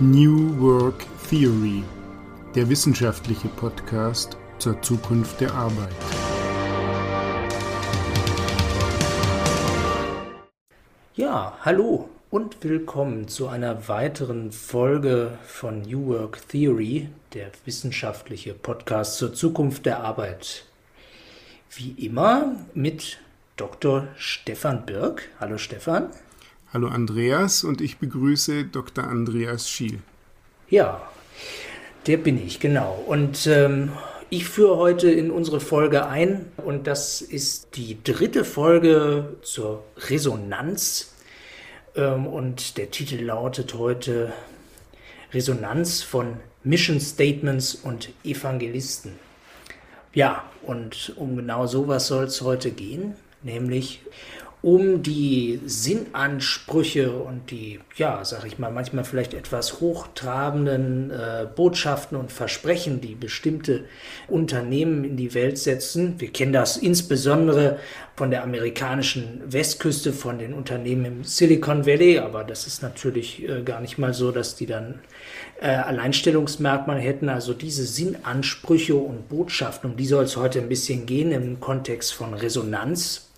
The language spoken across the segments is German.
New Work Theory, der wissenschaftliche Podcast zur Zukunft der Arbeit. Ja, hallo und willkommen zu einer weiteren Folge von New Work Theory, der wissenschaftliche Podcast zur Zukunft der Arbeit. Wie immer mit Dr. Stefan Birk. Hallo Stefan. Hallo Andreas und ich begrüße Dr. Andreas Schiel. Ja, der bin ich, genau. Und ähm, ich führe heute in unsere Folge ein und das ist die dritte Folge zur Resonanz. Ähm, und der Titel lautet heute Resonanz von Mission Statements und Evangelisten. Ja, und um genau sowas soll es heute gehen, nämlich um die Sinnansprüche und die, ja, sag ich mal, manchmal vielleicht etwas hochtrabenden äh, Botschaften und Versprechen, die bestimmte Unternehmen in die Welt setzen. Wir kennen das insbesondere von der amerikanischen Westküste, von den Unternehmen im Silicon Valley, aber das ist natürlich äh, gar nicht mal so, dass die dann äh, Alleinstellungsmerkmal hätten. Also diese Sinnansprüche und Botschaften, um die soll es heute ein bisschen gehen im Kontext von Resonanz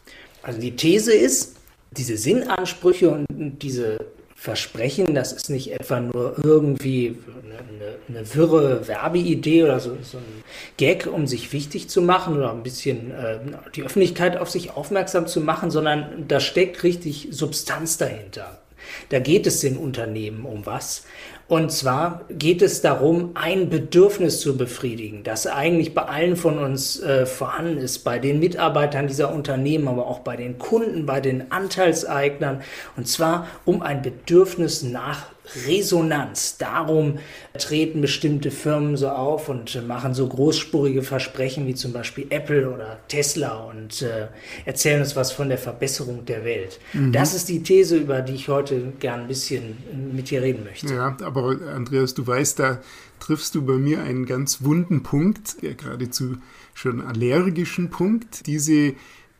also die These ist, diese Sinnansprüche und diese Versprechen, das ist nicht etwa nur irgendwie eine, eine wirre Werbeidee oder so, so, ein Gag, um sich wichtig zu machen oder ein bisschen äh, die Öffentlichkeit auf sich aufmerksam zu machen, sondern da steckt richtig Substanz dahinter. Da geht es den Unternehmen um was. Und zwar geht es darum, ein Bedürfnis zu befriedigen, das eigentlich bei allen von uns äh, vorhanden ist, bei den Mitarbeitern dieser Unternehmen, aber auch bei den Kunden, bei den Anteilseignern. Und zwar um ein Bedürfnis nach Resonanz. Darum treten bestimmte Firmen so auf und machen so großspurige Versprechen wie zum Beispiel Apple oder Tesla und äh, erzählen uns was von der Verbesserung der Welt. Mhm. Das ist die These, über die ich heute gern ein bisschen mit dir reden möchte. Ja, aber Andreas, du weißt, da triffst du bei mir einen ganz wunden Punkt, ja, geradezu schon allergischen Punkt. Diese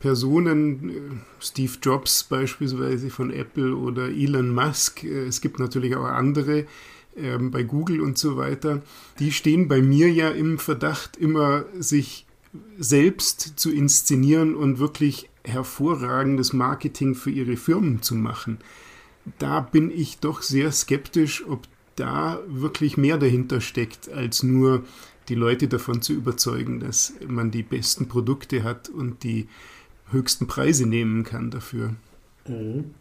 Personen, äh, Steve Jobs beispielsweise von Apple oder Elon Musk, äh, es gibt natürlich auch andere ähm, bei Google und so weiter, die stehen bei mir ja im Verdacht, immer sich selbst zu inszenieren und wirklich hervorragendes Marketing für ihre Firmen zu machen. Da bin ich doch sehr skeptisch, ob da wirklich mehr dahinter steckt, als nur die Leute davon zu überzeugen, dass man die besten Produkte hat und die höchsten Preise nehmen kann dafür. Mhm.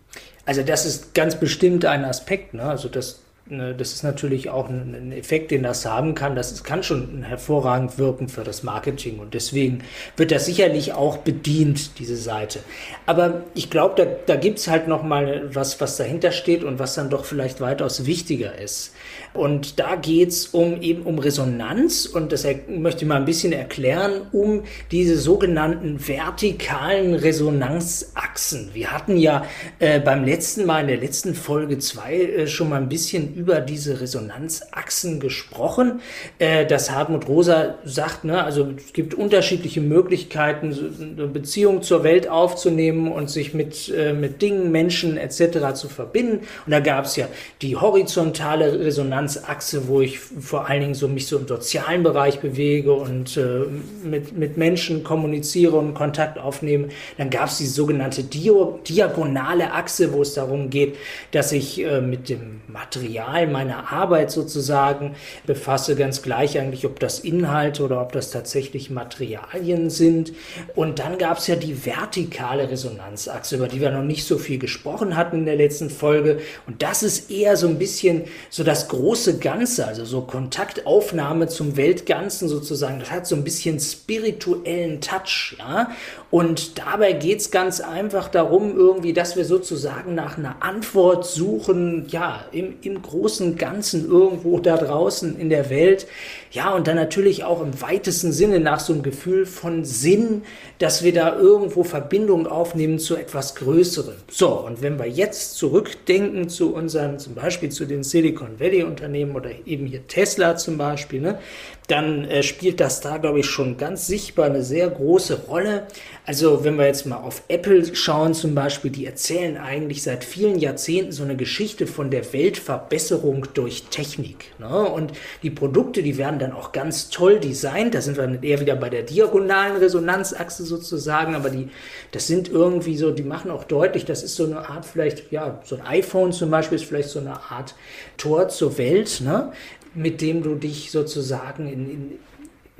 Also das ist ganz bestimmt ein Aspekt. Ne? Also das, ne, das ist natürlich auch ein, Effekt, den das haben kann. Das kann schon hervorragend wirken für das Marketing und deswegen wird das sicherlich auch bedient, diese Seite. Aber ich glaube, da, da gibt es halt noch mal was, was dahinter steht und was dann doch vielleicht weitaus wichtiger ist. Und da geht es um eben um Resonanz und das möchte ich mal ein bisschen erklären, um diese sogenannten vertikalen Resonanzachsen. Wir hatten ja äh, beim letzten Mal in der letzten Folge zwei äh, schon mal ein bisschen über diese Resonanzachsen gesprochen. Äh, dass Hartmut Rosa sagt, ne, also es gibt unterschiedliche Möglichkeiten, eine Beziehung zur Welt aufzunehmen und sich mit, äh, mit Dingen, Menschen etc. zu verbinden. Und da gab es ja die horizontale Resonanz Resonanzachse, wo ich vor allen Dingen so mich so im sozialen Bereich bewege und äh, mit, mit Menschen kommuniziere und Kontakt aufnehme. Dann gab es die sogenannte Dio diagonale Achse, wo es darum geht, dass ich äh, mit dem Material meiner Arbeit sozusagen befasse, ganz gleich eigentlich, ob das Inhalte oder ob das tatsächlich Materialien sind. Und dann gab es ja die vertikale Resonanzachse, über die wir noch nicht so viel gesprochen hatten in der letzten Folge. Und das ist eher so ein bisschen so das große große Ganze, also so Kontaktaufnahme zum Weltganzen sozusagen, das hat so ein bisschen spirituellen Touch, ja. Und dabei geht es ganz einfach darum, irgendwie, dass wir sozusagen nach einer Antwort suchen, ja, im, im großen Ganzen irgendwo da draußen in der Welt. Ja, und dann natürlich auch im weitesten Sinne nach so einem Gefühl von Sinn, dass wir da irgendwo Verbindung aufnehmen zu etwas Größerem. So, und wenn wir jetzt zurückdenken zu unseren, zum Beispiel zu den Silicon Valley Unternehmen oder eben hier Tesla zum Beispiel, ne, dann äh, spielt das da, glaube ich, schon ganz sichtbar eine sehr große Rolle. Also wenn wir jetzt mal auf Apple schauen zum Beispiel, die erzählen eigentlich seit vielen Jahrzehnten so eine Geschichte von der Weltverbesserung durch Technik. Ne? Und die Produkte, die werden dann auch ganz toll designt. Da sind wir dann eher wieder bei der diagonalen Resonanzachse sozusagen, aber die, das sind irgendwie so, die machen auch deutlich, das ist so eine Art vielleicht, ja, so ein iPhone zum Beispiel ist vielleicht so eine Art Tor zur Welt. Ne? Mit dem du dich sozusagen in, in,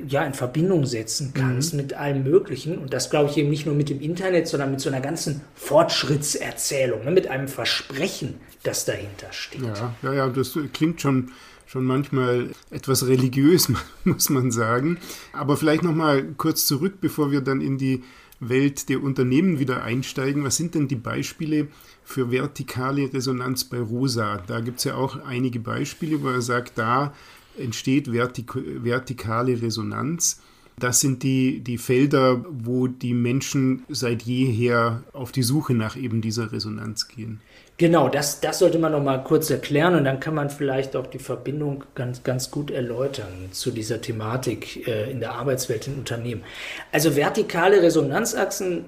ja, in Verbindung setzen kannst mhm. mit allem Möglichen. Und das glaube ich eben nicht nur mit dem Internet, sondern mit so einer ganzen Fortschrittserzählung, ne? mit einem Versprechen, das dahinter steht. Ja, ja, ja das klingt schon schon manchmal etwas religiös, muss man sagen. Aber vielleicht noch mal kurz zurück, bevor wir dann in die Welt der Unternehmen wieder einsteigen. Was sind denn die Beispiele für vertikale Resonanz bei Rosa? Da gibt es ja auch einige Beispiele, wo er sagt, da entsteht vertik vertikale Resonanz. Das sind die, die Felder, wo die Menschen seit jeher auf die Suche nach eben dieser Resonanz gehen. Genau, das, das sollte man noch mal kurz erklären und dann kann man vielleicht auch die Verbindung ganz, ganz gut erläutern zu dieser Thematik äh, in der Arbeitswelt in Unternehmen. Also vertikale Resonanzachsen,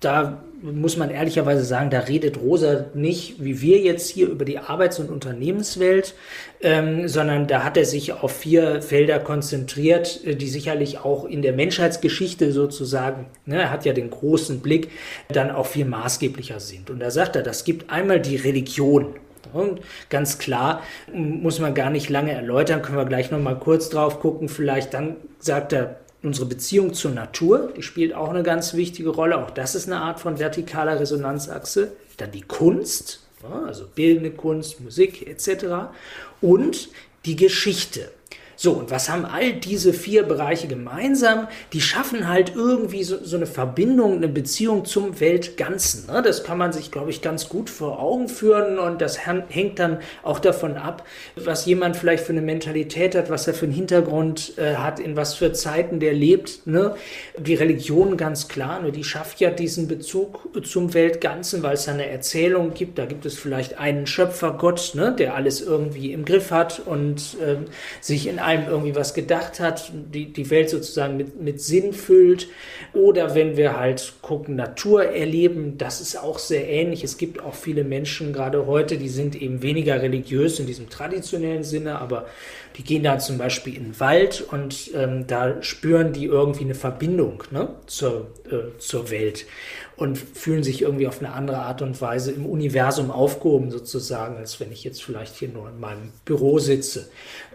da muss man ehrlicherweise sagen, da redet Rosa nicht wie wir jetzt hier über die Arbeits- und Unternehmenswelt, ähm, sondern da hat er sich auf vier Felder konzentriert, äh, die sicherlich auch in der Menschheitsgeschichte sozusagen, ne, er hat ja den großen Blick, dann auch viel maßgeblicher sind. Und da sagt er, das gibt einmal die Religion. Und ganz klar, muss man gar nicht lange erläutern, können wir gleich noch mal kurz drauf gucken. Vielleicht dann sagt er, unsere Beziehung zur Natur, die spielt auch eine ganz wichtige Rolle. Auch das ist eine Art von vertikaler Resonanzachse. Dann die Kunst, also bildende Kunst, Musik etc. Und die Geschichte. So, und was haben all diese vier Bereiche gemeinsam? Die schaffen halt irgendwie so, so eine Verbindung, eine Beziehung zum Weltganzen. Ne? Das kann man sich, glaube ich, ganz gut vor Augen führen und das hängt dann auch davon ab, was jemand vielleicht für eine Mentalität hat, was er für einen Hintergrund äh, hat, in was für Zeiten der lebt. Ne? Die Religion ganz klar, ne? die schafft ja diesen Bezug zum Weltganzen, weil es eine Erzählung gibt. Da gibt es vielleicht einen Schöpfer Gott, ne? der alles irgendwie im Griff hat und äh, sich in einem irgendwie was gedacht hat, die, die Welt sozusagen mit, mit Sinn füllt. Oder wenn wir halt gucken, Natur erleben, das ist auch sehr ähnlich. Es gibt auch viele Menschen, gerade heute, die sind eben weniger religiös in diesem traditionellen Sinne, aber die gehen da zum Beispiel in den Wald und ähm, da spüren die irgendwie eine Verbindung ne, zur, äh, zur Welt und fühlen sich irgendwie auf eine andere Art und Weise im Universum aufgehoben sozusagen, als wenn ich jetzt vielleicht hier nur in meinem Büro sitze.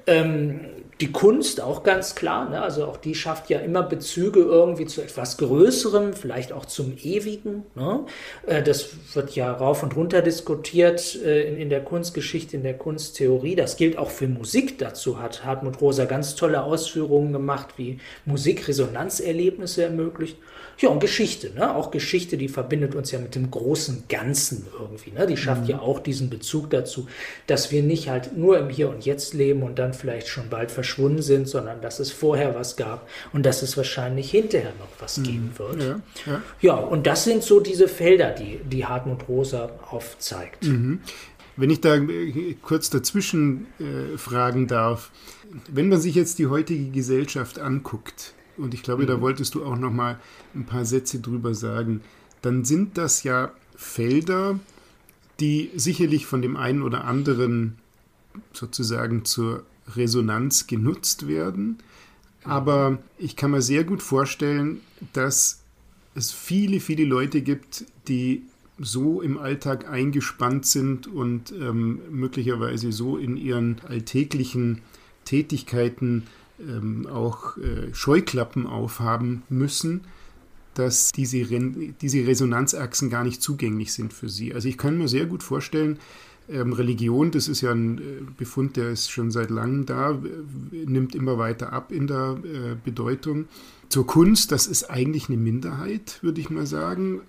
Ähm, die Kunst auch ganz klar, ne? also auch die schafft ja immer Bezüge irgendwie zu etwas Größerem, vielleicht auch zum Ewigen. Ne? Äh, das wird ja rauf und runter diskutiert äh, in, in, der Kunstgeschichte, in der Kunsttheorie. Das gilt auch für Musik. Dazu hat Hartmut Rosa ganz tolle Ausführungen gemacht, wie Musik Resonanzerlebnisse ermöglicht. Ja, und Geschichte, ne? Auch Geschichte, die verbindet uns ja mit dem großen Ganzen irgendwie, ne? Die schafft mhm. ja auch diesen Bezug dazu, dass wir nicht halt nur im Hier und Jetzt leben und dann vielleicht schon bald verschwunden sind, sondern dass es vorher was gab und dass es wahrscheinlich hinterher noch was mhm. geben wird. Ja, ja. ja, und das sind so diese Felder, die, die Hartmut Rosa aufzeigt. Mhm. Wenn ich da äh, kurz dazwischen äh, fragen darf, wenn man sich jetzt die heutige Gesellschaft anguckt, und ich glaube, mhm. da wolltest du auch noch mal ein paar Sätze drüber sagen, dann sind das ja Felder, die sicherlich von dem einen oder anderen sozusagen zur Resonanz genutzt werden. Aber ich kann mir sehr gut vorstellen, dass es viele, viele Leute gibt, die so im Alltag eingespannt sind und ähm, möglicherweise so in ihren alltäglichen Tätigkeiten ähm, auch äh, Scheuklappen aufhaben müssen, dass diese, Ren diese Resonanzachsen gar nicht zugänglich sind für sie. Also ich kann mir sehr gut vorstellen, ähm, Religion, das ist ja ein äh, Befund, der ist schon seit langem da, nimmt immer weiter ab in der äh, Bedeutung. Zur Kunst, das ist eigentlich eine Minderheit, würde ich mal sagen.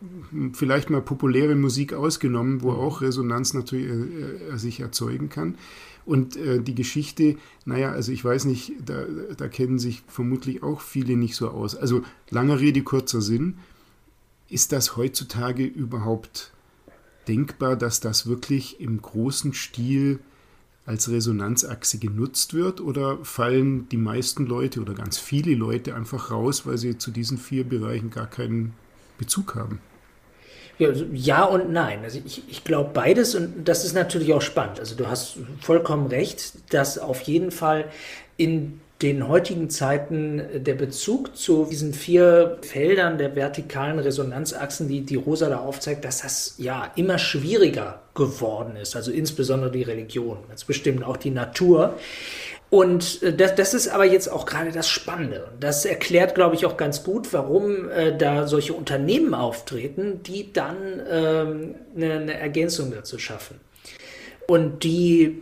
Vielleicht mal populäre Musik ausgenommen, wo auch Resonanz natürlich äh, äh sich erzeugen kann. Und äh, die Geschichte, naja, also ich weiß nicht, da, da kennen sich vermutlich auch viele nicht so aus. Also langer Rede, kurzer Sinn. Ist das heutzutage überhaupt denkbar, dass das wirklich im großen Stil als Resonanzachse genutzt wird oder fallen die meisten Leute oder ganz viele Leute einfach raus, weil sie zu diesen vier Bereichen gar keinen Bezug haben? Ja, also ja und nein. Also ich, ich glaube beides und das ist natürlich auch spannend. Also du hast vollkommen recht, dass auf jeden Fall in den heutigen Zeiten der Bezug zu diesen vier Feldern der vertikalen Resonanzachsen, die, die Rosa da aufzeigt, dass das ja immer schwieriger geworden ist. Also insbesondere die Religion, ganz bestimmt auch die Natur. Und äh, das, das ist aber jetzt auch gerade das Spannende. Das erklärt, glaube ich, auch ganz gut, warum äh, da solche Unternehmen auftreten, die dann ähm, eine, eine Ergänzung dazu schaffen. Und die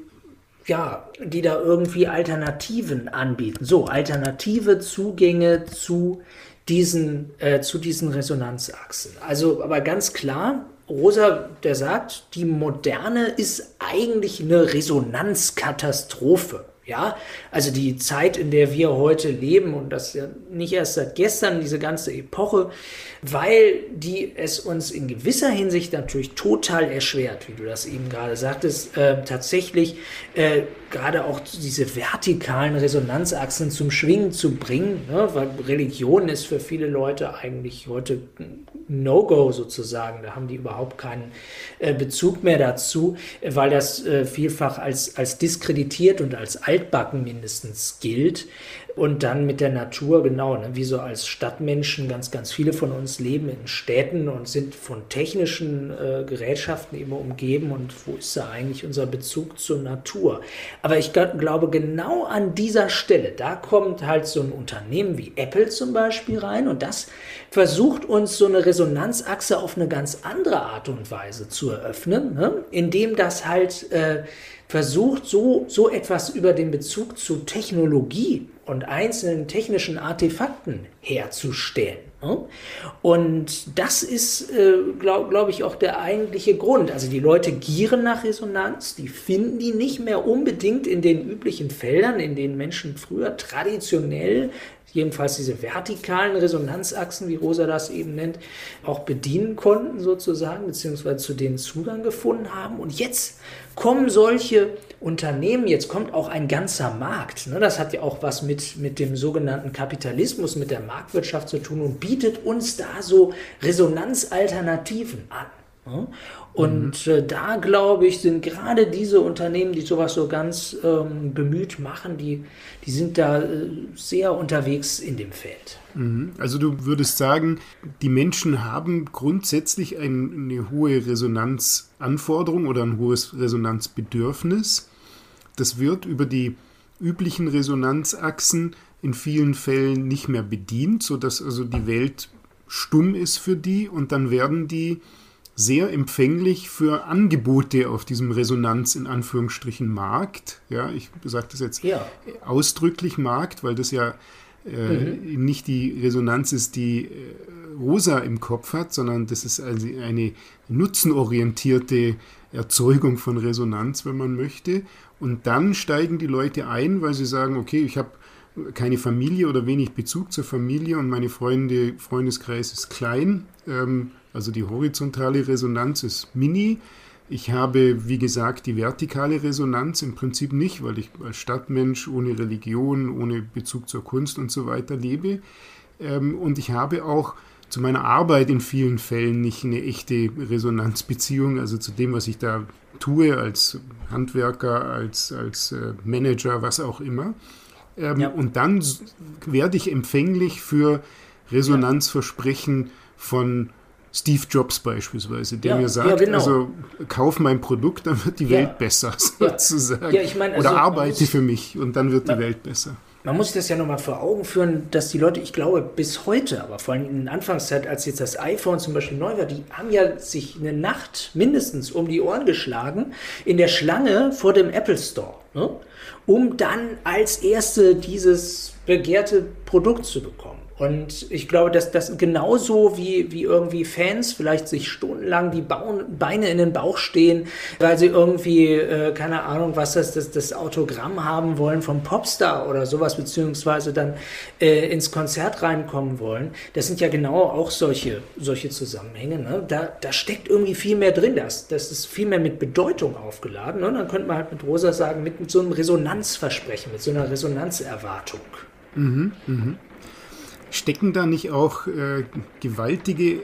ja, die da irgendwie Alternativen anbieten. So, alternative Zugänge zu diesen, äh, zu diesen Resonanzachsen. Also, aber ganz klar, Rosa, der sagt, die Moderne ist eigentlich eine Resonanzkatastrophe. Ja, also die Zeit, in der wir heute leben und das ja nicht erst seit gestern, diese ganze Epoche, weil die es uns in gewisser Hinsicht natürlich total erschwert, wie du das eben gerade sagtest, äh, tatsächlich äh, gerade auch diese vertikalen Resonanzachsen zum Schwingen zu bringen, ne? weil Religion ist für viele Leute eigentlich heute No-Go sozusagen, da haben die überhaupt keinen äh, Bezug mehr dazu, weil das äh, vielfach als, als diskreditiert und als altbacken mindestens gilt. Und dann mit der Natur, genau, ne, wie so als Stadtmenschen, ganz, ganz viele von uns leben in Städten und sind von technischen äh, Gerätschaften immer umgeben. Und wo ist da eigentlich unser Bezug zur Natur? Aber ich glaube, genau an dieser Stelle, da kommt halt so ein Unternehmen wie Apple zum Beispiel rein und das versucht uns so eine Resonanzachse auf eine ganz andere Art und Weise zu eröffnen, ne? indem das halt äh, versucht, so, so etwas über den Bezug zu Technologie und einzelnen technischen Artefakten herzustellen. Ne? Und das ist, äh, glaube glaub ich, auch der eigentliche Grund. Also die Leute gieren nach Resonanz, die finden die nicht mehr unbedingt in den üblichen Feldern, in denen Menschen früher traditionell jedenfalls diese vertikalen Resonanzachsen, wie Rosa das eben nennt, auch bedienen konnten sozusagen, beziehungsweise zu denen Zugang gefunden haben. Und jetzt kommen solche Unternehmen, jetzt kommt auch ein ganzer Markt. Ne? Das hat ja auch was mit, mit dem sogenannten Kapitalismus, mit der Marktwirtschaft zu tun und bietet uns da so Resonanzalternativen an. Und mhm. äh, da glaube ich, sind gerade diese Unternehmen, die sowas so ganz ähm, bemüht machen, die, die sind da äh, sehr unterwegs in dem Feld. Mhm. Also du würdest sagen, die Menschen haben grundsätzlich ein, eine hohe Resonanzanforderung oder ein hohes Resonanzbedürfnis. Das wird über die üblichen Resonanzachsen in vielen Fällen nicht mehr bedient, sodass also die Welt stumm ist für die und dann werden die sehr empfänglich für Angebote auf diesem Resonanz in Anführungsstrichen Markt. Ja, ich sage das jetzt ja. ausdrücklich Markt, weil das ja äh, mhm. nicht die Resonanz ist, die äh, Rosa im Kopf hat, sondern das ist also eine nutzenorientierte Erzeugung von Resonanz, wenn man möchte. Und dann steigen die Leute ein, weil sie sagen, okay, ich habe keine Familie oder wenig Bezug zur Familie und meine Freunde, Freundeskreis ist klein. Ähm, also die horizontale Resonanz ist mini. Ich habe, wie gesagt, die vertikale Resonanz im Prinzip nicht, weil ich als Stadtmensch ohne Religion, ohne Bezug zur Kunst und so weiter lebe. Ähm, und ich habe auch zu meiner Arbeit in vielen Fällen nicht eine echte Resonanzbeziehung, also zu dem, was ich da tue als Handwerker, als, als äh, Manager, was auch immer. Ähm, ja. Und dann werde ich empfänglich für Resonanzversprechen von Steve Jobs beispielsweise, der ja, mir sagt, ja, genau. also kauf mein Produkt, dann wird die ja. Welt besser, sozusagen. Ich mein, also, Oder arbeite für mich und dann wird die Welt besser. Man muss sich das ja nochmal vor Augen führen, dass die Leute, ich glaube, bis heute, aber vor allem in der Anfangszeit, als jetzt das iPhone zum Beispiel neu war, die haben ja sich eine Nacht mindestens um die Ohren geschlagen in der Schlange vor dem Apple Store, ne? um dann als Erste dieses begehrte Produkt zu bekommen. Und ich glaube, dass das genauso wie, wie irgendwie Fans vielleicht sich stundenlang die Beine in den Bauch stehen, weil sie irgendwie, äh, keine Ahnung, was das, das, das Autogramm haben wollen vom Popstar oder sowas, beziehungsweise dann äh, ins Konzert reinkommen wollen. Das sind ja genau auch solche, solche Zusammenhänge. Ne? Da, da steckt irgendwie viel mehr drin. Das, das ist viel mehr mit Bedeutung aufgeladen. Ne? Dann könnte man halt mit Rosa sagen, mit, mit so einem Resonanzversprechen, mit so einer Resonanzerwartung. Mhm, mh stecken da nicht auch äh, gewaltige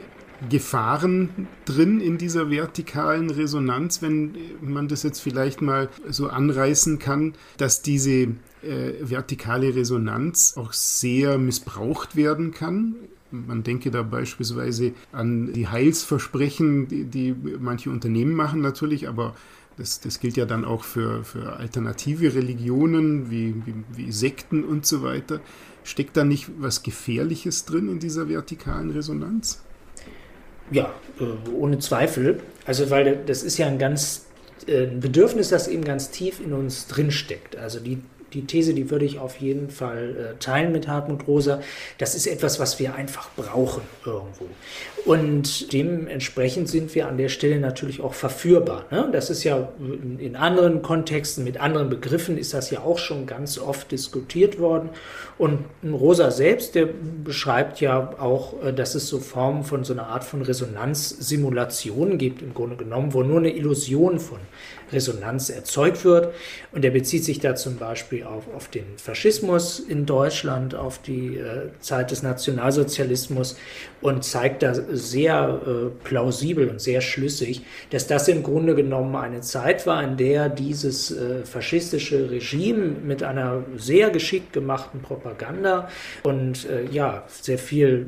Gefahren drin in dieser vertikalen Resonanz, wenn man das jetzt vielleicht mal so anreißen kann, dass diese äh, vertikale Resonanz auch sehr missbraucht werden kann. Man denke da beispielsweise an die Heilsversprechen, die, die manche Unternehmen machen natürlich, aber das, das, gilt ja dann auch für, für alternative Religionen wie, wie, wie Sekten und so weiter. Steckt da nicht was Gefährliches drin in dieser vertikalen Resonanz? Ja, äh, ohne Zweifel. Also, weil das ist ja ein ganz äh, ein Bedürfnis, das eben ganz tief in uns drinsteckt. Also die die These, die würde ich auf jeden Fall äh, teilen mit Hartmut Rosa. Das ist etwas, was wir einfach brauchen irgendwo. Und dementsprechend sind wir an der Stelle natürlich auch verführbar. Ne? Das ist ja in anderen Kontexten, mit anderen Begriffen ist das ja auch schon ganz oft diskutiert worden. Und Rosa selbst, der beschreibt ja auch, äh, dass es so Formen von so einer Art von Resonanzsimulation gibt, im Grunde genommen, wo nur eine Illusion von Resonanz erzeugt wird. Und er bezieht sich da zum Beispiel auf, auf den Faschismus in Deutschland, auf die äh, Zeit des Nationalsozialismus und zeigt da sehr äh, plausibel und sehr schlüssig, dass das im Grunde genommen eine Zeit war, in der dieses äh, faschistische Regime mit einer sehr geschickt gemachten Propaganda und äh, ja, sehr viel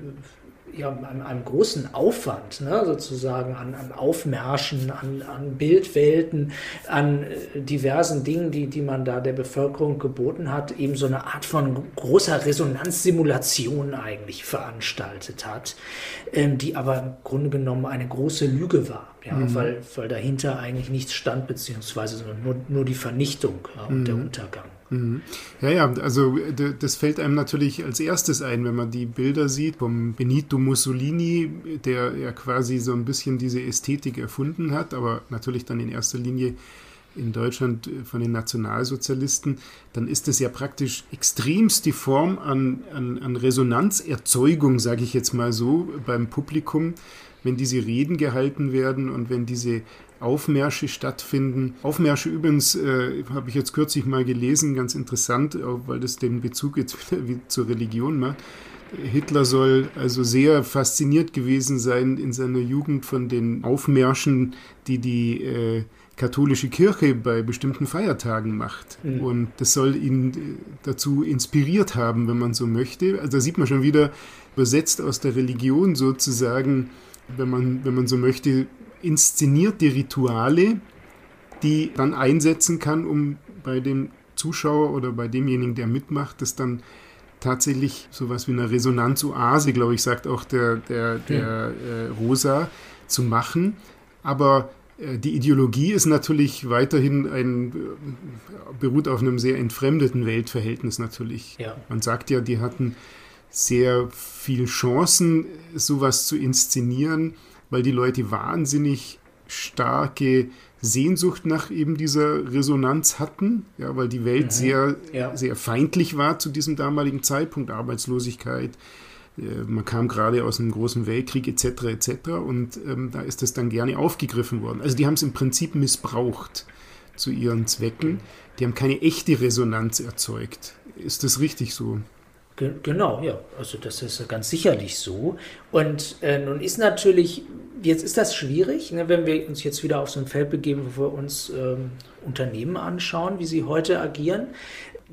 ja, einem, einem großen Aufwand, ne, sozusagen an, an Aufmärschen, an, an Bildwelten, an äh, diversen Dingen, die, die man da der Bevölkerung geboten hat, eben so eine Art von großer Resonanzsimulation eigentlich veranstaltet hat, ähm, die aber im Grunde genommen eine große Lüge war ja, mhm. weil, weil dahinter eigentlich nichts stand, beziehungsweise nur, nur die Vernichtung ja, und mhm. der Untergang. Mhm. Ja, ja, also das fällt einem natürlich als erstes ein, wenn man die Bilder sieht vom Benito Mussolini, der ja quasi so ein bisschen diese Ästhetik erfunden hat, aber natürlich dann in erster Linie in Deutschland von den Nationalsozialisten, dann ist es ja praktisch extremst die Form an, an, an Resonanzerzeugung, sage ich jetzt mal so, beim Publikum wenn diese Reden gehalten werden und wenn diese Aufmärsche stattfinden. Aufmärsche übrigens äh, habe ich jetzt kürzlich mal gelesen, ganz interessant, weil das den Bezug jetzt wieder zur Religion macht. Hitler soll also sehr fasziniert gewesen sein in seiner Jugend von den Aufmärschen, die die äh, katholische Kirche bei bestimmten Feiertagen macht. Mhm. Und das soll ihn äh, dazu inspiriert haben, wenn man so möchte. Also da sieht man schon wieder übersetzt aus der Religion sozusagen wenn man, wenn man so möchte, inszenierte Rituale, die dann einsetzen kann, um bei dem Zuschauer oder bei demjenigen, der mitmacht, das dann tatsächlich sowas wie eine Resonanzoase, glaube ich, sagt auch der, der, der äh, Rosa, zu machen. Aber die Ideologie ist natürlich weiterhin ein, äh, beruht auf einem sehr entfremdeten Weltverhältnis natürlich. Ja. Man sagt ja, die hatten sehr viel Chancen, sowas zu inszenieren, weil die Leute wahnsinnig starke Sehnsucht nach eben dieser Resonanz hatten, ja, weil die Welt mhm. sehr, ja. sehr feindlich war zu diesem damaligen Zeitpunkt, Arbeitslosigkeit, äh, man kam gerade aus einem großen Weltkrieg etc. etc. und ähm, da ist das dann gerne aufgegriffen worden. Also die haben es im Prinzip missbraucht zu ihren Zwecken. Die haben keine echte Resonanz erzeugt. Ist das richtig so? Genau, ja. Also das ist ganz sicherlich so. Und äh, nun ist natürlich, jetzt ist das schwierig, ne, wenn wir uns jetzt wieder auf so ein Feld begeben, wo wir uns ähm, Unternehmen anschauen, wie sie heute agieren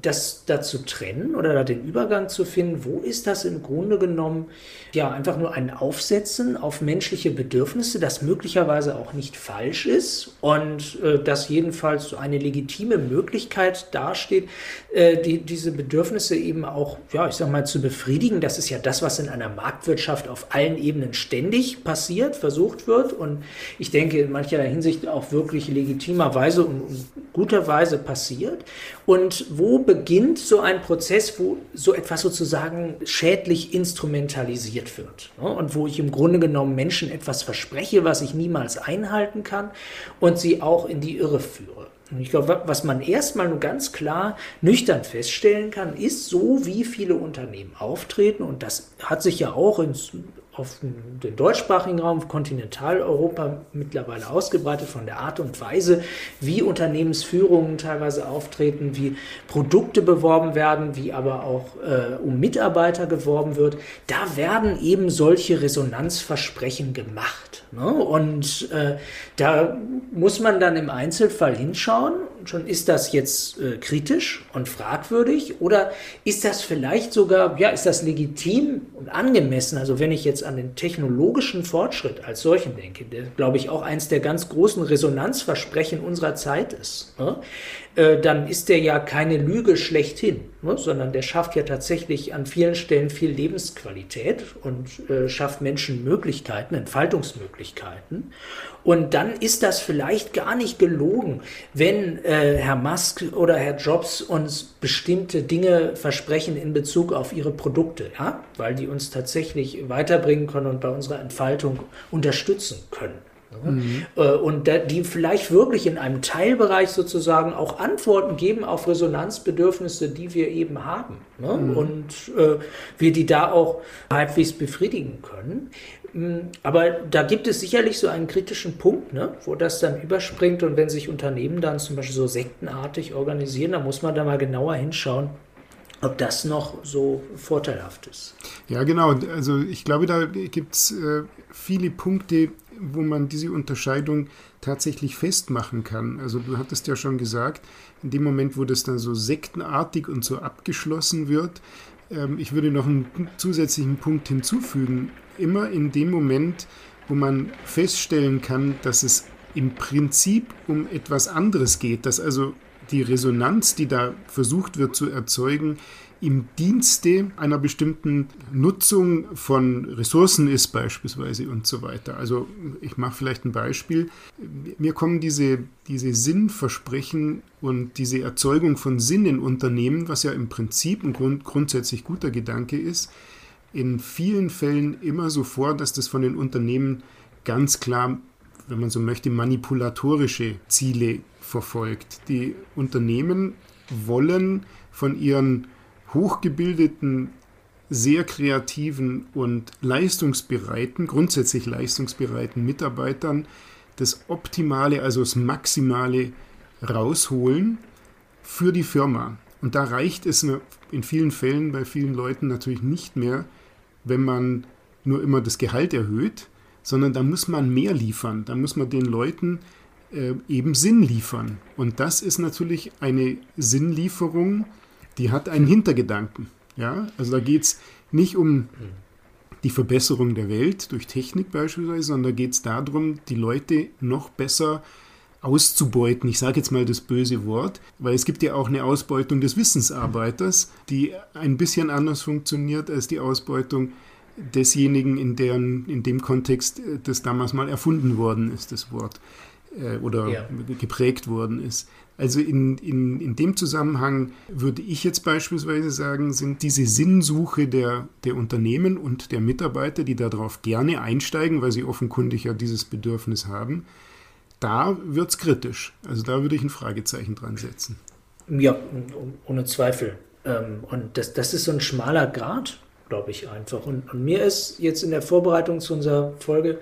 das da zu trennen oder da den Übergang zu finden, wo ist das im Grunde genommen ja einfach nur ein Aufsetzen auf menschliche Bedürfnisse, das möglicherweise auch nicht falsch ist und äh, das jedenfalls so eine legitime Möglichkeit dasteht, äh, die, diese Bedürfnisse eben auch, ja, ich sag mal, zu befriedigen. Das ist ja das, was in einer Marktwirtschaft auf allen Ebenen ständig passiert, versucht wird und ich denke in mancherlei Hinsicht auch wirklich legitimerweise und guterweise passiert und wo beginnt so ein Prozess, wo so etwas sozusagen schädlich instrumentalisiert wird ne? und wo ich im Grunde genommen Menschen etwas verspreche, was ich niemals einhalten kann und sie auch in die Irre führe. Und ich glaube, was man erstmal nur ganz klar nüchtern feststellen kann, ist so, wie viele Unternehmen auftreten. Und das hat sich ja auch ins auf den deutschsprachigen Raum, Kontinentaleuropa mittlerweile ausgebreitet von der Art und Weise, wie Unternehmensführungen teilweise auftreten, wie Produkte beworben werden, wie aber auch äh, um Mitarbeiter geworben wird. Da werden eben solche Resonanzversprechen gemacht. Ne? Und äh, da muss man dann im Einzelfall hinschauen schon, ist das jetzt äh, kritisch und fragwürdig oder ist das vielleicht sogar, ja, ist das legitim und angemessen? Also wenn ich jetzt an den technologischen Fortschritt als solchen denke, der, glaube ich, auch eins der ganz großen Resonanzversprechen unserer Zeit ist, ne? Äh, dann ist der ja keine Lüge schlechthin, ne? sondern der schafft ja tatsächlich an vielen Stellen viel Lebensqualität und äh, schafft Menschen Möglichkeiten, Entfaltungsmöglichkeiten. Und dann ist das vielleicht gar nicht gelogen, wenn äh, Herr Musk oder Herr Jobs uns bestimmte Dinge versprechen in Bezug auf ihre Produkte, ja? weil die uns tatsächlich weiterbringen können und bei unserer Entfaltung unterstützen können. Mhm. Und die vielleicht wirklich in einem Teilbereich sozusagen auch Antworten geben auf Resonanzbedürfnisse, die wir eben haben. Ne? Mhm. Und äh, wir die da auch halbwegs befriedigen können. Mm, aber da gibt es sicherlich so einen kritischen Punkt, ne, wo das dann überspringt und wenn sich Unternehmen dann zum Beispiel so sektenartig organisieren, dann muss man da mal genauer hinschauen, ob das noch so vorteilhaft ist. Ja, genau. Also ich glaube, da gibt es äh, viele Punkte, wo man diese Unterscheidung tatsächlich festmachen kann. Also du hattest ja schon gesagt, in dem Moment, wo das dann so sektenartig und so abgeschlossen wird, ähm, ich würde noch einen zusätzlichen Punkt hinzufügen. Immer in dem Moment, wo man feststellen kann, dass es im Prinzip um etwas anderes geht, dass also die Resonanz, die da versucht wird zu erzeugen, im Dienste einer bestimmten Nutzung von Ressourcen ist beispielsweise und so weiter. Also ich mache vielleicht ein Beispiel. Mir kommen diese, diese Sinnversprechen und diese Erzeugung von Sinn in Unternehmen, was ja im Prinzip ein grund, grundsätzlich guter Gedanke ist, in vielen Fällen immer so vor, dass das von den Unternehmen ganz klar, wenn man so möchte, manipulatorische Ziele verfolgt. Die Unternehmen wollen von ihren hochgebildeten, sehr kreativen und leistungsbereiten, grundsätzlich leistungsbereiten Mitarbeitern das Optimale, also das Maximale rausholen für die Firma. Und da reicht es in vielen Fällen bei vielen Leuten natürlich nicht mehr, wenn man nur immer das Gehalt erhöht, sondern da muss man mehr liefern. Da muss man den Leuten äh, eben Sinn liefern. Und das ist natürlich eine Sinnlieferung, die hat einen Hintergedanken. Ja? Also da geht es nicht um die Verbesserung der Welt durch Technik beispielsweise, sondern da geht es darum, die Leute noch besser auszubeuten. Ich sage jetzt mal das böse Wort, weil es gibt ja auch eine Ausbeutung des Wissensarbeiters, die ein bisschen anders funktioniert als die Ausbeutung desjenigen, in, deren, in dem Kontext äh, das damals mal erfunden worden ist, das Wort, oder ja. geprägt worden ist. Also in, in, in dem Zusammenhang würde ich jetzt beispielsweise sagen, sind diese Sinnsuche der, der Unternehmen und der Mitarbeiter, die darauf gerne einsteigen, weil sie offenkundig ja dieses Bedürfnis haben, da wird es kritisch. Also da würde ich ein Fragezeichen dran setzen. Ja, ohne Zweifel. Ähm, und das, das ist so ein schmaler Grad, glaube ich einfach. Und, und mir ist jetzt in der Vorbereitung zu unserer Folge,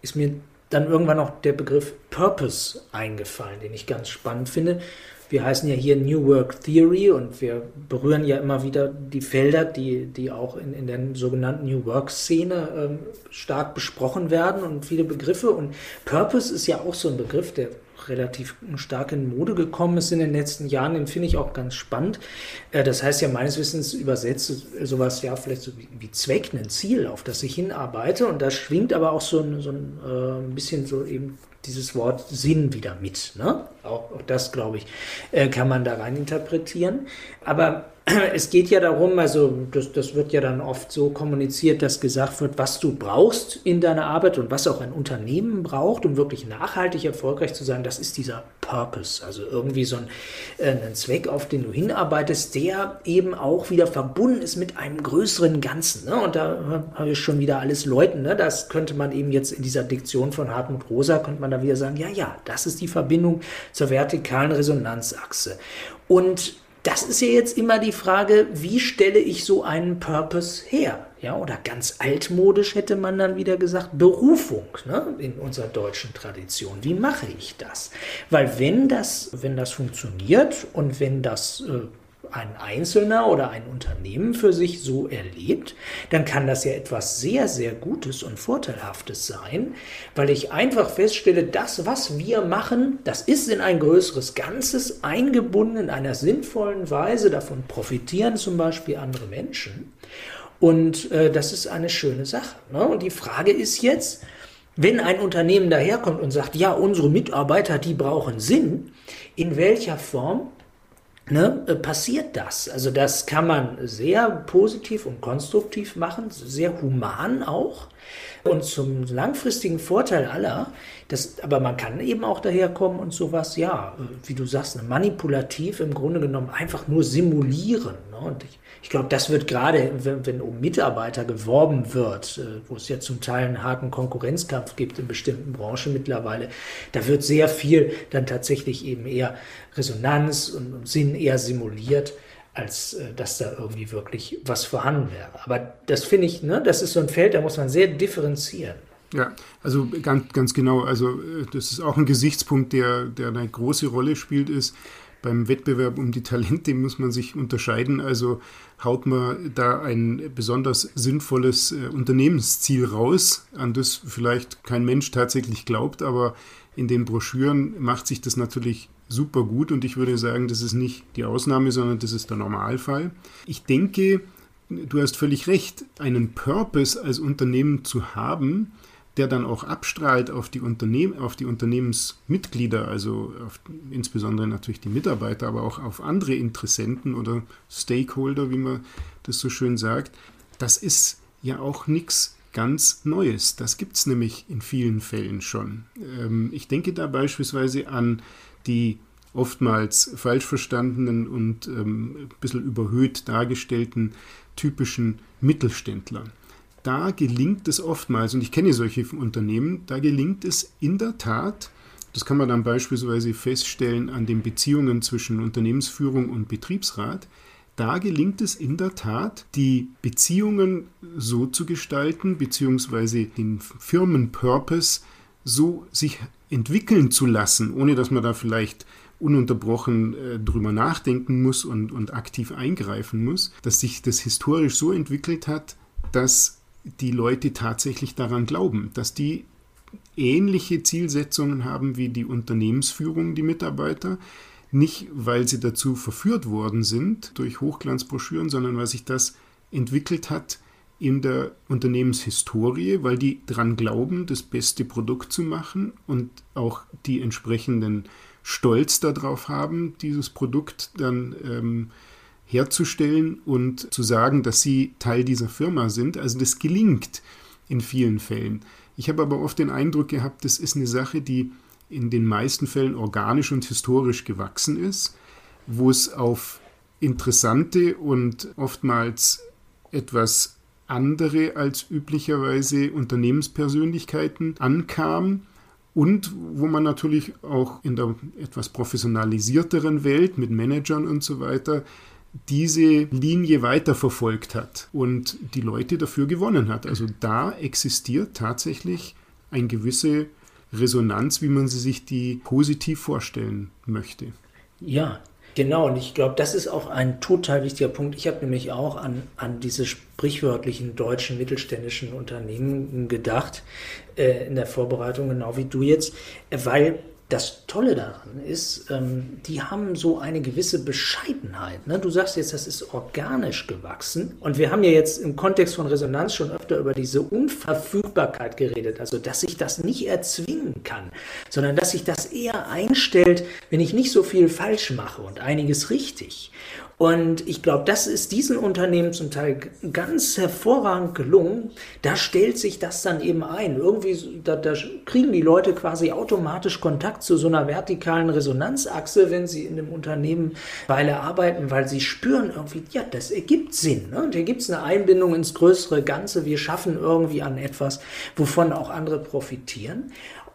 ist mir dann irgendwann noch der Begriff Purpose eingefallen, den ich ganz spannend finde. Wir heißen ja hier New Work Theory und wir berühren ja immer wieder die Felder, die, die auch in, in der sogenannten New Work-Szene ähm, stark besprochen werden und viele Begriffe. Und Purpose ist ja auch so ein Begriff, der relativ stark in Mode gekommen ist in den letzten Jahren, den finde ich auch ganz spannend. Äh, das heißt ja meines Wissens übersetzt sowas ja vielleicht so wie Zweck, ein Ziel, auf das ich hinarbeite. Und da schwingt aber auch so ein, so ein, äh, bisschen so eben dieses Wort Sinn wieder mit. Ne? Auch, auch das, glaube ich, äh, kann man da rein interpretieren. Aber es geht ja darum, also das, das wird ja dann oft so kommuniziert, dass gesagt wird, was du brauchst in deiner Arbeit und was auch ein Unternehmen braucht, um wirklich nachhaltig erfolgreich zu sein, das ist dieser Purpose, also irgendwie so ein, äh, ein Zweck, auf den du hinarbeitest, der eben auch wieder verbunden ist mit einem größeren Ganzen. Ne? Und da habe ich schon wieder alles läuten. Ne? Das könnte man eben jetzt in dieser Diktion von Hartmut Rosa, könnte man da wieder sagen, ja, ja, das ist die Verbindung zur vertikalen Resonanzachse. Und das ist ja jetzt immer die Frage, wie stelle ich so einen Purpose her? Ja, oder ganz altmodisch hätte man dann wieder gesagt, Berufung ne, in unserer deutschen Tradition. Wie mache ich das? Weil wenn das, wenn das funktioniert und wenn das äh, ein Einzelner oder ein Unternehmen für sich so erlebt, dann kann das ja etwas sehr, sehr Gutes und Vorteilhaftes sein, weil ich einfach feststelle, das, was wir machen, das ist in ein größeres Ganzes eingebunden in einer sinnvollen Weise. Davon profitieren zum Beispiel andere Menschen. Und äh, das ist eine schöne Sache. Ne? Und die Frage ist jetzt, wenn ein Unternehmen daherkommt und sagt, ja, unsere Mitarbeiter, die brauchen Sinn, in welcher Form ne, äh, passiert das. Also das kann man sehr positiv und konstruktiv machen, sehr human auch und zum langfristigen Vorteil aller. Das, aber man kann eben auch daherkommen und sowas, ja, äh, wie du sagst, ne, manipulativ im Grunde genommen einfach nur simulieren. Ne? Und ich ich glaube, das wird gerade, wenn, wenn, um Mitarbeiter geworben wird, äh, wo es ja zum Teil einen harten Konkurrenzkampf gibt in bestimmten Branchen mittlerweile, da wird sehr viel dann tatsächlich eben eher Resonanz und, und Sinn eher simuliert als äh, dass da irgendwie wirklich was vorhanden wäre. Aber das finde ich, ne, das ist so ein Feld, da muss man sehr differenzieren. Ja, also ganz, ganz genau. Also äh, das ist auch ein Gesichtspunkt, der, der eine große Rolle spielt, ist, beim Wettbewerb um die Talente muss man sich unterscheiden. Also haut man da ein besonders sinnvolles äh, Unternehmensziel raus, an das vielleicht kein Mensch tatsächlich glaubt, aber in den Broschüren macht sich das natürlich super gut und ich würde sagen, das ist nicht die Ausnahme, sondern das ist der Normalfall. Ich denke, du hast völlig recht, einen Purpose als Unternehmen zu haben, der dann auch abstrahlt auf die, Unternehmen, auf die Unternehmensmitglieder, also auf, insbesondere natürlich die Mitarbeiter, aber auch auf andere Interessenten oder Stakeholder, wie man das so schön sagt, das ist ja auch nichts ganz Neues. Das gibt es nämlich in vielen Fällen schon. Ähm, ich denke da beispielsweise an die oftmals falsch verstandenen und ähm, ein bisschen überhöht dargestellten typischen Mittelständler da gelingt es oftmals, und ich kenne solche Unternehmen, da gelingt es in der Tat, das kann man dann beispielsweise feststellen an den Beziehungen zwischen Unternehmensführung und Betriebsrat, da gelingt es in der Tat, die Beziehungen so zu gestalten, beziehungsweise den Firmenpurpose so sich entwickeln zu lassen, ohne dass man da vielleicht ununterbrochen äh, drüber nachdenken muss und, und aktiv eingreifen muss, dass sich das historisch so entwickelt hat, dass die Leute tatsächlich daran glauben, dass die ähnliche Zielsetzungen haben wie die Unternehmensführung, die Mitarbeiter. Nicht, weil sie dazu verführt worden sind durch Hochglanzbroschüren, sondern weil sich das entwickelt hat in der Unternehmenshistorie, weil die daran glauben, das beste Produkt zu machen und auch die entsprechenden Stolz darauf haben, dieses Produkt dann ähm, herzustellen und zu sagen, dass sie Teil dieser Firma sind. Also das gelingt in vielen Fällen. Ich habe aber oft den Eindruck gehabt, das ist eine Sache, die in den meisten Fällen organisch und historisch gewachsen ist, wo es auf interessante und oftmals etwas andere als üblicherweise Unternehmenspersönlichkeiten ankam und wo man natürlich auch in der etwas professionalisierteren Welt mit Managern und so weiter diese Linie weiterverfolgt hat und die Leute dafür gewonnen hat. Also da existiert tatsächlich eine gewisse Resonanz, wie man sie sich die positiv vorstellen möchte. Ja, genau. Und ich glaube, das ist auch ein total wichtiger Punkt. Ich habe nämlich auch an, an diese sprichwörtlichen deutschen mittelständischen Unternehmen gedacht äh, in der Vorbereitung, genau wie du jetzt, weil das Tolle daran ist, ähm, die haben so eine gewisse Bescheidenheit. Ne? Du sagst jetzt, das ist organisch gewachsen. Und wir haben ja jetzt im Kontext von Resonanz schon öfter über diese Unverfügbarkeit geredet. Also, dass sich das nicht erzwingen kann, sondern dass sich das eher einstellt, wenn ich nicht so viel falsch mache und einiges richtig. Und ich glaube, das ist diesen Unternehmen zum Teil ganz hervorragend gelungen. Da stellt sich das dann eben ein. Irgendwie, da, da kriegen die Leute quasi automatisch Kontakt zu so einer vertikalen Resonanzachse, wenn sie in einem Unternehmen Weile arbeiten, weil sie spüren irgendwie, ja, das ergibt Sinn. Ne? Und hier gibt es eine Einbindung ins größere Ganze. Wir schaffen irgendwie an etwas, wovon auch andere profitieren.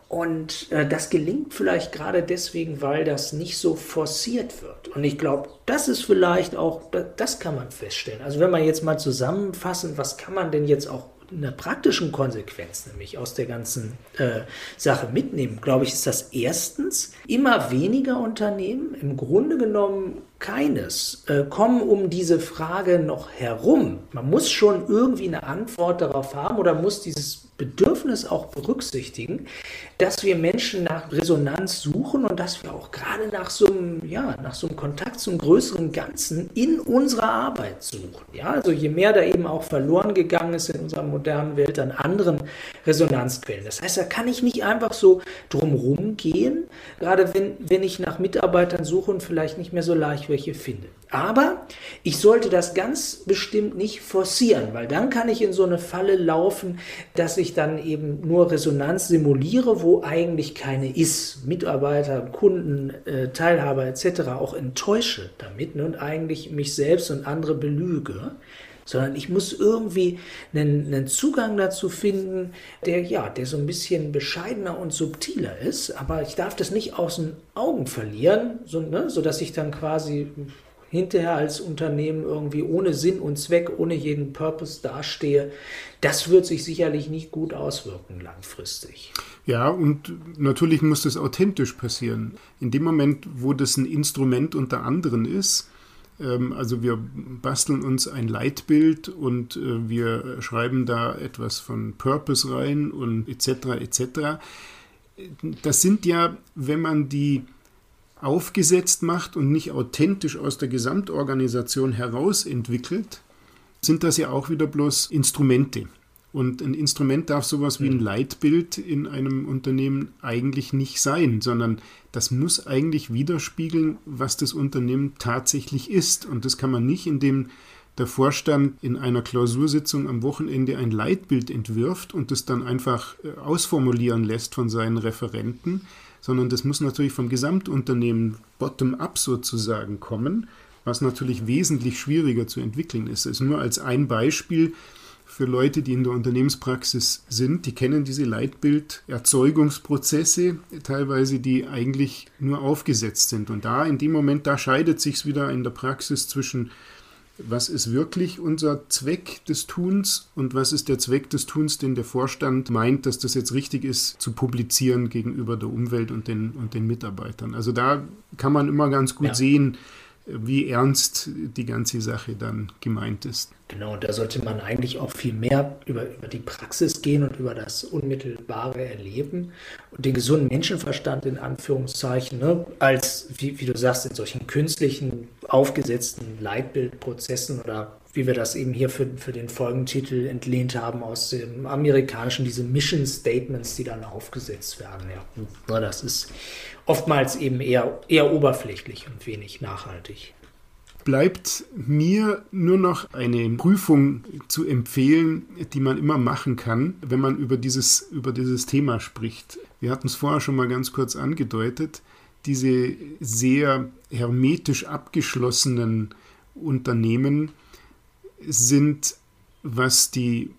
Und äh, das gelingt vielleicht gerade deswegen, weil das nicht so forciert wird. Und ich glaube, das ist vielleicht auch, das kann man feststellen. Also wenn man jetzt mal zusammenfassen, was kann man denn jetzt auch in der praktischen Konsequenz nämlich aus der ganzen äh, Sache mitnehmen, glaube ich, ist das erstens, immer weniger Unternehmen, im Grunde genommen keines, äh, kommen um diese Frage noch herum. Man muss schon irgendwie eine Antwort darauf haben oder muss dieses Bedürfnis auch berücksichtigen, dass wir Menschen nach Resonanz suchen und dass wir auch gerade nach so einem, ja, nach so einem Kontakt zum größeren Ganzen in unserer Arbeit suchen. Ja, also je mehr da eben auch verloren gegangen ist in unserer modernen Welt an anderen Resonanzquellen. Das heißt, da kann ich nicht einfach so drumherum gehen, gerade wenn, wenn ich nach Mitarbeitern suche und vielleicht nicht mehr so leicht welche finde. Aber ich sollte das ganz bestimmt nicht forcieren, weil dann kann ich in so eine Falle laufen, dass ich dann eben nur Resonanz simuliere, wo eigentlich keine ist. Mitarbeiter, Kunden, äh, Teilhaber etc. auch enttäusche damit ne, und eigentlich mich selbst und andere belüge sondern ich muss irgendwie einen, einen, Zugang dazu finden, der ja, der so ein bisschen bescheidener und subtiler ist, aber ich darf das nicht aus den Augen verlieren, so, ne, sodass ich dann quasi hinterher als Unternehmen irgendwie ohne Sinn und Zweck, ohne jeden Purpose dastehe, das wird sich sicherlich nicht gut auswirken langfristig. Ja, und natürlich muss das authentisch passieren. In dem Moment, wo das ein Instrument unter anderen ist, ähm, also wir basteln uns ein Leitbild und äh, wir schreiben da etwas von Purpose rein und etc. etc. Das sind ja, wenn man die aufgesetzt macht und nicht authentisch aus der Gesamtorganisation heraus entwickelt, sind das ja auch wieder bloß Instrumente. Und ein Instrument darf sowas wie ein Leitbild in einem Unternehmen eigentlich nicht sein, sondern das muss eigentlich widerspiegeln, was das Unternehmen tatsächlich ist. Und das kann man nicht, indem der Vorstand in einer Klausursitzung am Wochenende ein Leitbild entwirft und das dann einfach äh, ausformulieren lässt von seinen Referenten, sondern das muss natürlich vom Gesamtunternehmen bottom-up sozusagen kommen, was natürlich wesentlich schwieriger zu entwickeln ist. Das ist nur als ein Beispiel für Leute, die in der Unternehmenspraxis sind, die kennen diese Leitbild-Erzeugungsprozesse, teilweise die eigentlich nur aufgesetzt sind. Und da, in dem Moment, da scheidet sich wieder in der Praxis zwischen was ist wirklich unser Zweck des Tuns und was ist der Zweck des Tuns, den der Vorstand meint, dass das jetzt richtig ist, zu publizieren gegenüber der Umwelt und den, und den Mitarbeitern. Also da kann man immer ganz gut ja. sehen, wie ernst die ganze Sache dann gemeint ist. Genau, und da sollte man eigentlich auch viel mehr über, über die Praxis gehen und über das unmittelbare Erleben und den gesunden Menschenverstand in Anführungszeichen, ne, als, wie, wie du sagst, in solchen künstlichen, aufgesetzten Leitbildprozessen oder wie wir das eben hier für, für den Folgentitel entlehnt haben aus dem amerikanischen, diese Mission Statements, die dann aufgesetzt werden. Ja, das ist oftmals eben eher, eher oberflächlich und wenig nachhaltig bleibt mir nur noch eine Prüfung zu empfehlen, die man immer machen kann, wenn man über dieses, über dieses Thema spricht. Wir hatten es vorher schon mal ganz kurz angedeutet. Diese sehr hermetisch abgeschlossenen Unternehmen sind, was die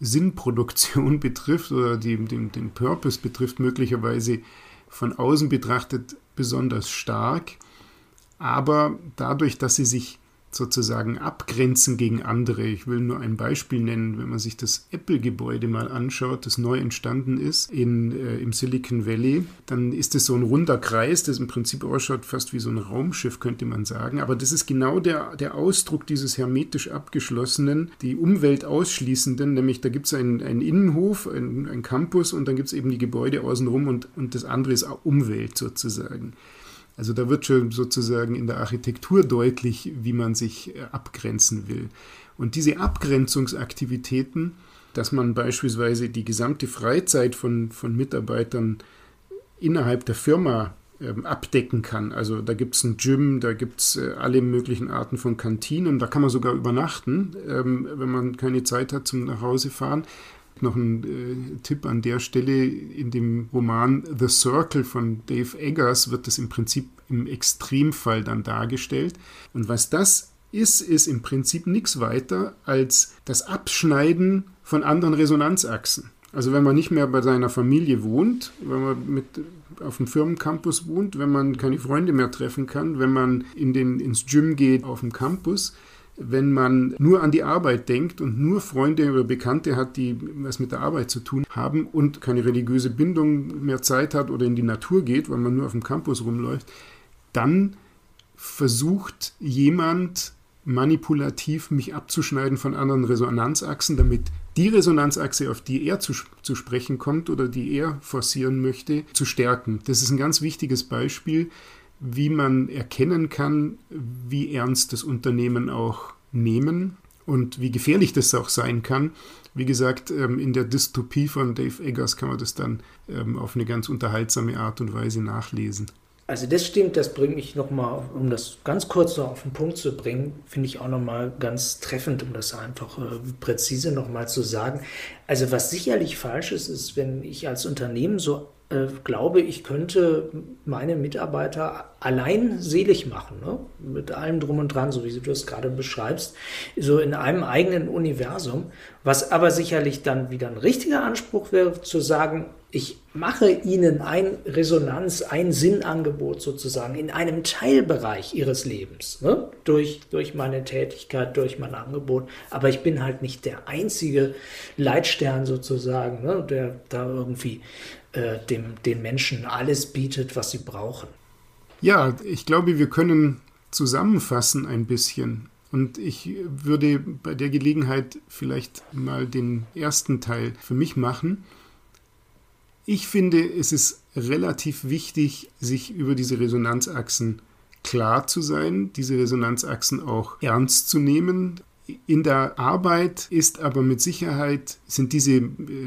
Sinnproduktion betrifft oder die, den, den Purpose betrifft, möglicherweise von außen betrachtet besonders stark. Aber dadurch, dass sie sich sozusagen abgrenzen gegen andere. Ich will nur ein Beispiel nennen, wenn man sich das Apple-Gebäude mal anschaut, das neu entstanden ist in, äh, im Silicon Valley, dann ist es so ein runder Kreis, das im Prinzip ausschaut fast wie so ein Raumschiff, könnte man sagen. Aber das ist genau der, der Ausdruck dieses hermetisch abgeschlossenen, die Umwelt ausschließenden, nämlich da gibt es einen, einen Innenhof, einen, einen Campus und dann gibt es eben die Gebäude außenrum und, und das andere ist auch Umwelt sozusagen. Also da wird schon sozusagen in der Architektur deutlich, wie man sich äh, abgrenzen will. Und diese Abgrenzungsaktivitäten, dass man beispielsweise die gesamte Freizeit von, von Mitarbeitern innerhalb der Firma ähm, abdecken kann. Also da gibt es ein Gym, da gibt es äh, alle möglichen Arten von Kantinen, da kann man sogar übernachten, ähm, wenn man keine Zeit hat zum Nachhausefahren. Noch ein äh, Tipp an der Stelle, in dem Roman The Circle von Dave Eggers wird das im Prinzip im Extremfall dann dargestellt. Und was das ist, ist im Prinzip nichts weiter als das Abschneiden von anderen Resonanzachsen. Also wenn man nicht mehr bei seiner Familie wohnt, wenn man mit auf dem Firmencampus wohnt, wenn man keine Freunde mehr treffen kann, wenn man in den, ins Gym geht auf dem Campus, wenn man nur an die Arbeit denkt und nur Freunde oder Bekannte hat, die was mit der Arbeit zu tun haben und keine religiöse Bindung mehr Zeit hat oder in die Natur geht, weil man nur auf dem Campus rumläuft, dann versucht jemand manipulativ mich abzuschneiden von anderen Resonanzachsen, damit die Resonanzachse, auf die er zu, zu sprechen kommt oder die er forcieren möchte, zu stärken. Das ist ein ganz wichtiges Beispiel, wie man erkennen kann, wie ernst das Unternehmen auch nehmen und wie gefährlich das auch sein kann. Wie gesagt, ähm, in der Dystopie von Dave Eggers kann man das dann ähm, auf eine ganz unterhaltsame Art und Weise nachlesen. Also das stimmt, das bringt mich nochmal, um das ganz kurz noch auf den Punkt zu bringen, finde ich auch nochmal ganz treffend, um das einfach äh, präzise nochmal zu sagen. Also was sicherlich falsch ist, ist, wenn ich als Unternehmen so äh, glaube, ich könnte meine Mitarbeiter allein selig machen, ne? mit allem drum und dran, so wie du es gerade beschreibst, so in einem eigenen Universum, was aber sicherlich dann wieder ein richtiger Anspruch wäre, zu sagen, ich mache ihnen ein Resonanz, ein Sinnangebot sozusagen in einem Teilbereich ihres Lebens, ne? durch, durch meine Tätigkeit, durch mein Angebot. Aber ich bin halt nicht der einzige Leitstern sozusagen, ne? der da irgendwie äh, dem, den Menschen alles bietet, was sie brauchen. Ja, ich glaube, wir können zusammenfassen ein bisschen. Und ich würde bei der Gelegenheit vielleicht mal den ersten Teil für mich machen. Ich finde, es ist relativ wichtig, sich über diese Resonanzachsen klar zu sein, diese Resonanzachsen auch ernst zu nehmen. In der Arbeit ist aber mit Sicherheit, sind diese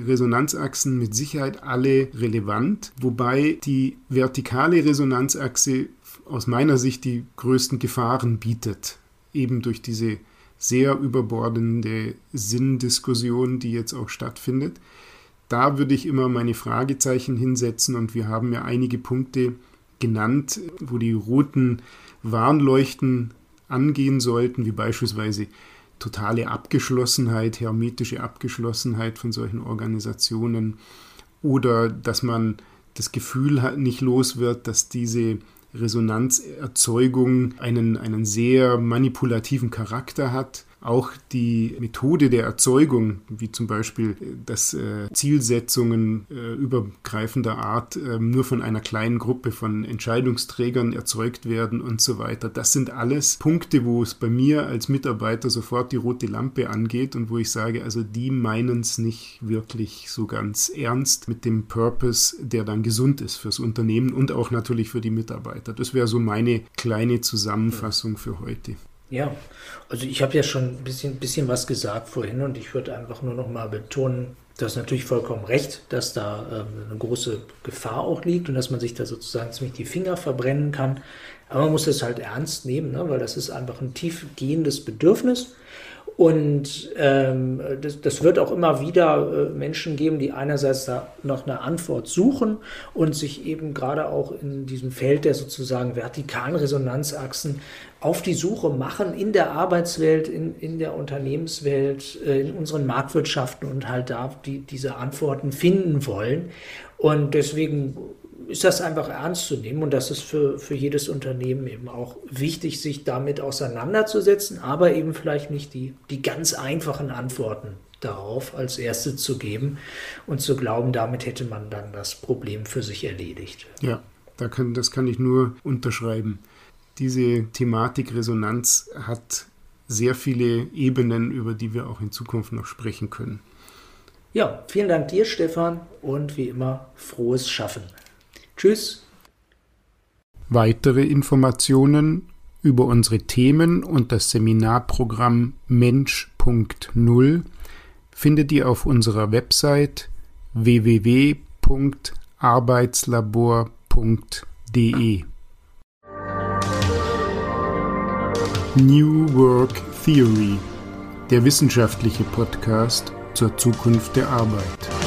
Resonanzachsen mit Sicherheit alle relevant, wobei die vertikale Resonanzachse aus meiner Sicht die größten Gefahren bietet, eben durch diese sehr überbordende Sinndiskussion, die jetzt auch stattfindet. Da würde ich immer meine Fragezeichen hinsetzen und wir haben ja einige Punkte genannt, wo die roten Warnleuchten angehen sollten, wie beispielsweise totale Abgeschlossenheit, hermetische Abgeschlossenheit von solchen Organisationen oder dass man das Gefühl hat, nicht los wird, dass diese Resonanzerzeugung einen, einen sehr manipulativen Charakter hat auch die Methode der Erzeugung, wie zum Beispiel, dass äh, Zielsetzungen äh, übergreifender Art äh, nur von einer kleinen Gruppe von Entscheidungsträgern erzeugt werden und so weiter. Das sind alles Punkte, wo es bei mir als Mitarbeiter sofort die rote Lampe angeht und wo ich sage, also die meinen es nicht wirklich so ganz ernst mit dem Purpose, der dann gesund ist fürs Unternehmen und auch natürlich für die Mitarbeiter. Das wäre so meine kleine Zusammenfassung für heute. Ja, also ich habe ja schon ein bisschen, bisschen was gesagt vorhin und ich würde einfach nur noch mal betonen, du hast natürlich vollkommen recht, dass da ähm, eine große Gefahr auch liegt und dass man sich da sozusagen ziemlich die Finger verbrennen kann. Aber man muss es halt ernst nehmen, ne? weil das ist einfach ein tiefgehendes Bedürfnis. Und ähm, das, das, wird auch immer wieder äh, Menschen geben, die einerseits da noch eine Antwort suchen und sich eben gerade auch in diesem Feld der sozusagen vertikalen Resonanzachsen auf die Suche machen in der Arbeitswelt, in, in der Unternehmenswelt, äh, in unseren Marktwirtschaften und halt da die, diese Antworten finden wollen. Und deswegen ist das einfach ernst zu nehmen und das ist für, für jedes Unternehmen eben auch wichtig, sich damit auseinanderzusetzen, aber eben vielleicht nicht die, die ganz einfachen Antworten darauf als erste zu geben und zu glauben, damit hätte man dann das Problem für sich erledigt. Ja, da kann, das kann ich nur unterschreiben. Diese Thematik Resonanz hat sehr viele Ebenen, über die wir auch in Zukunft noch sprechen können. Ja, vielen Dank dir, Stefan, und wie immer frohes Schaffen. Tschüss. Weitere Informationen über unsere Themen und das Seminarprogramm Mensch.0 findet ihr auf unserer Website www.arbeitslabor.de. www.new Work Theory, der wissenschaftliche Podcast zur Zukunft der Arbeit.